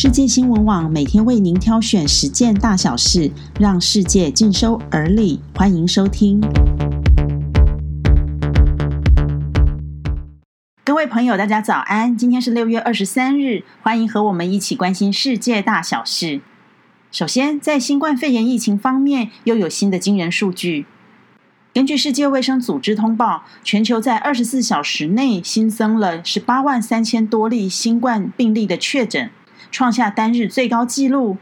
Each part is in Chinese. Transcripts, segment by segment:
世界新闻网每天为您挑选十件大小事，让世界尽收耳里。欢迎收听。各位朋友，大家早安！今天是六月二十三日，欢迎和我们一起关心世界大小事。首先，在新冠肺炎疫情方面，又有新的惊人数据。根据世界卫生组织通报，全球在二十四小时内新增了十八万三千多例新冠病例的确诊。创下单日最高纪录，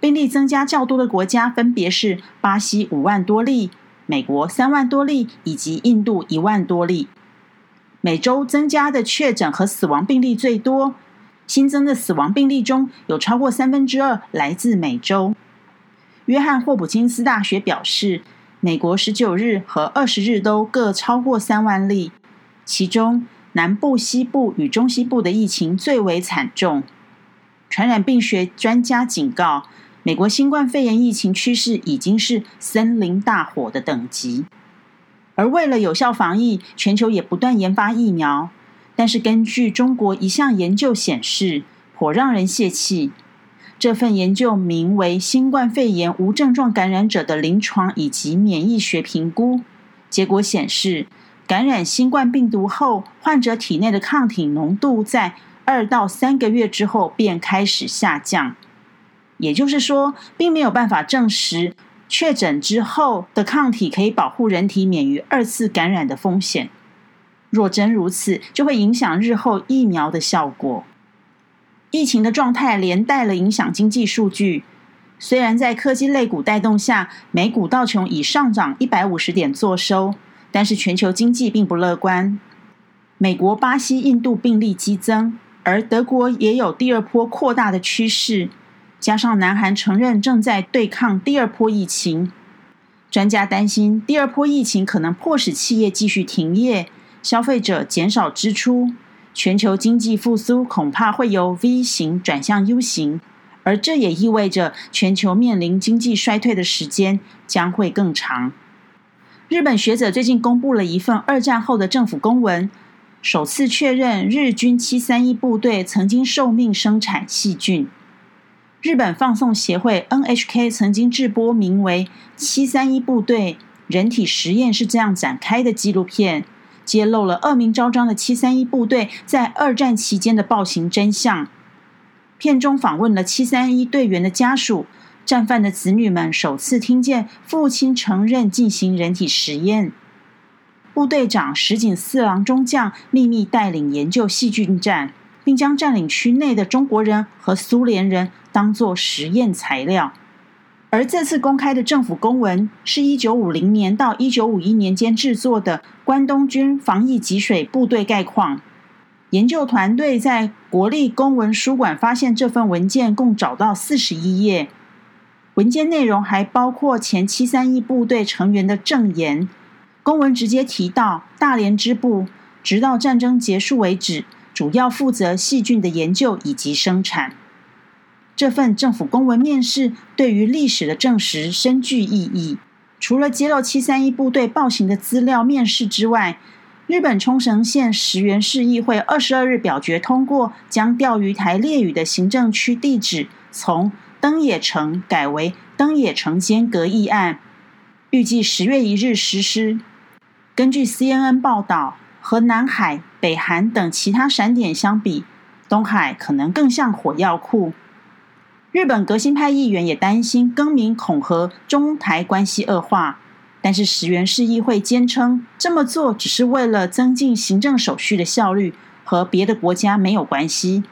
病例增加较多的国家分别是巴西五万多例、美国三万多例以及印度一万多例。每周增加的确诊和死亡病例最多，新增的死亡病例中有超过三分之二来自美洲。约翰霍普金斯大学表示，美国十九日和二十日都各超过三万例，其中南部、西部与中西部的疫情最为惨重。传染病学专家警告，美国新冠肺炎疫情趋势已经是森林大火的等级。而为了有效防疫，全球也不断研发疫苗。但是，根据中国一项研究显示，颇让人泄气。这份研究名为《新冠肺炎无症状感染者的临床以及免疫学评估》，结果显示，感染新冠病毒后，患者体内的抗体浓度在。二到三个月之后便开始下降，也就是说，并没有办法证实确诊之后的抗体可以保护人体免于二次感染的风险。若真如此，就会影响日后疫苗的效果。疫情的状态连带了影响经济数据。虽然在科技类股带动下，美股道琼已上涨一百五十点作收，但是全球经济并不乐观。美国、巴西、印度病例激增。而德国也有第二波扩大的趋势，加上南韩承认正在对抗第二波疫情，专家担心第二波疫情可能迫使企业继续停业，消费者减少支出，全球经济复苏恐怕会由 V 型转向 U 型，而这也意味着全球面临经济衰退的时间将会更长。日本学者最近公布了一份二战后的政府公文。首次确认日军七三一部队曾经受命生产细菌。日本放送协会 NHK 曾经制播名为《七三一部队人体实验是这样展开的》纪录片，揭露了恶名昭彰的七三一部队在二战期间的暴行真相。片中访问了七三一队员的家属，战犯的子女们首次听见父亲承认进行人体实验。部队长石井四郎中将秘密带领研究细菌战，并将占领区内的中国人和苏联人当作实验材料。而这次公开的政府公文，是一九五零年到一九五一年间制作的关东军防疫给水部队概况。研究团队在国立公文书馆发现这份文件，共找到四十一页。文件内容还包括前七三一部队成员的证言。公文直接提到，大连支部直到战争结束为止，主要负责细菌的研究以及生产。这份政府公文面试对于历史的证实深具意义。除了揭露七三一部队暴行的资料面试之外，日本冲绳县石原市议会二十二日表决通过，将钓鱼台列屿的行政区地址从登野城改为登野城间隔议案，预计十月一日实施。根据 CNN 报道，和南海、北韩等其他闪点相比，东海可能更像火药库。日本革新派议员也担心更名恐和中台关系恶化，但是石原市议会坚称这么做只是为了增进行政手续的效率，和别的国家没有关系。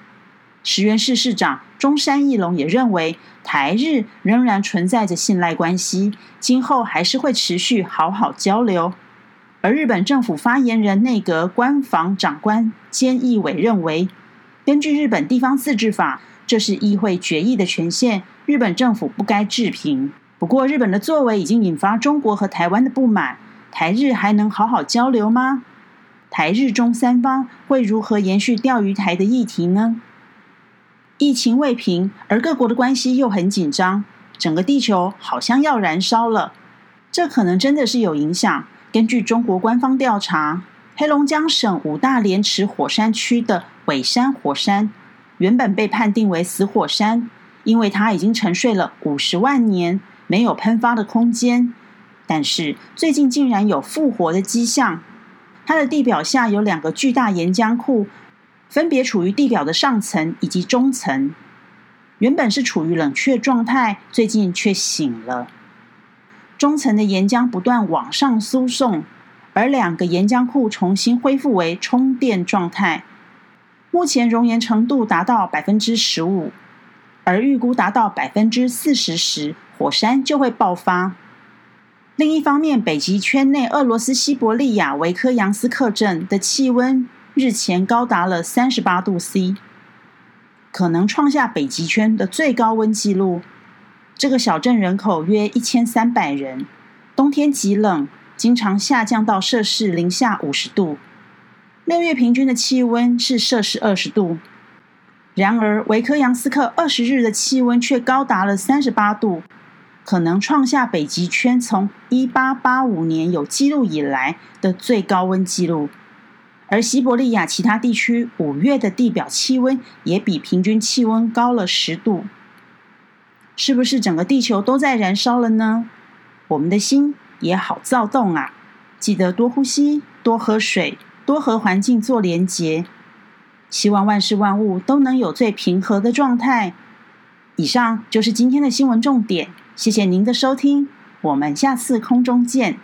石原市市长中山义隆也认为，台日仍然存在着信赖关系，今后还是会持续好好交流。而日本政府发言人、内阁官房长官菅义伟认为，根据日本地方自治法，这是议会决议的权限，日本政府不该置评。不过，日本的作为已经引发中国和台湾的不满，台日还能好好交流吗？台日中三方会如何延续钓鱼台的议题呢？疫情未平，而各国的关系又很紧张，整个地球好像要燃烧了，这可能真的是有影响。根据中国官方调查，黑龙江省五大连池火山区的尾山火山，原本被判定为死火山，因为它已经沉睡了五十万年，没有喷发的空间。但是最近竟然有复活的迹象。它的地表下有两个巨大岩浆库，分别处于地表的上层以及中层。原本是处于冷却状态，最近却醒了。中层的岩浆不断往上输送，而两个岩浆库重新恢复为充电状态。目前熔岩程度达到百分之十五，而预估达到百分之四十时，火山就会爆发。另一方面，北极圈内俄罗斯西伯利亚维科扬斯克镇的气温日前高达了三十八度 C，可能创下北极圈的最高温纪录。这个小镇人口约一千三百人，冬天极冷，经常下降到摄氏零下五十度。六月平均的气温是摄氏二十度。然而，维科扬斯克二十日的气温却高达了三十八度。可能创下北极圈从一八八五年有记录以来的最高温纪录，而西伯利亚其他地区五月的地表气温也比平均气温高了十度。是不是整个地球都在燃烧了呢？我们的心也好躁动啊！记得多呼吸，多喝水，多和环境做连结。希望万事万物都能有最平和的状态。以上就是今天的新闻重点。谢谢您的收听，我们下次空中见。